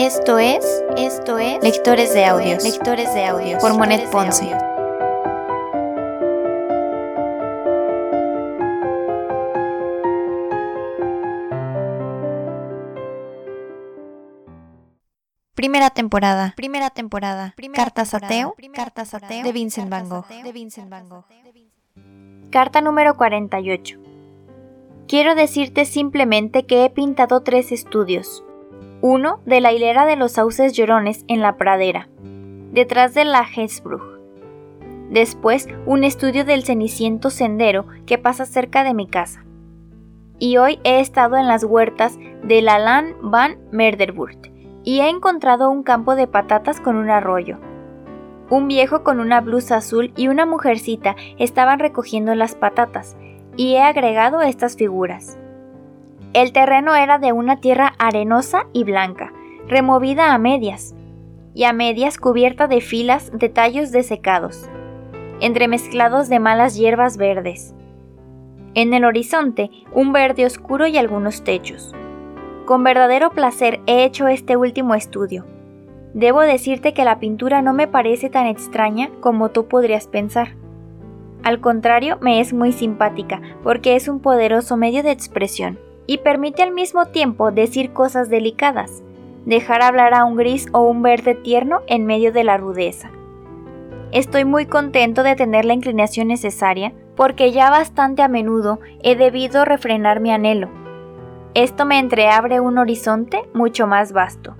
Esto es, esto es Lectores de Audios, Lectores de Audios. Por Monet Ponce. Primera temporada, primera temporada, Cartas ateo, Cartas ateo de Vincent Van Gogh, de Vincent Van Gogh. Carta número 48. Quiero decirte simplemente que he pintado tres estudios. Uno de la hilera de los sauces llorones en la pradera, detrás de la Hesbrug. Después, un estudio del ceniciento sendero que pasa cerca de mi casa. Y hoy he estado en las huertas de la Lan van Merderburt y he encontrado un campo de patatas con un arroyo. Un viejo con una blusa azul y una mujercita estaban recogiendo las patatas, y he agregado estas figuras. El terreno era de una tierra arenosa y blanca, removida a medias, y a medias cubierta de filas de tallos desecados, entremezclados de malas hierbas verdes. En el horizonte, un verde oscuro y algunos techos. Con verdadero placer he hecho este último estudio. Debo decirte que la pintura no me parece tan extraña como tú podrías pensar. Al contrario, me es muy simpática porque es un poderoso medio de expresión y permite al mismo tiempo decir cosas delicadas, dejar hablar a un gris o un verde tierno en medio de la rudeza. Estoy muy contento de tener la inclinación necesaria porque ya bastante a menudo he debido refrenar mi anhelo. Esto me entreabre un horizonte mucho más vasto.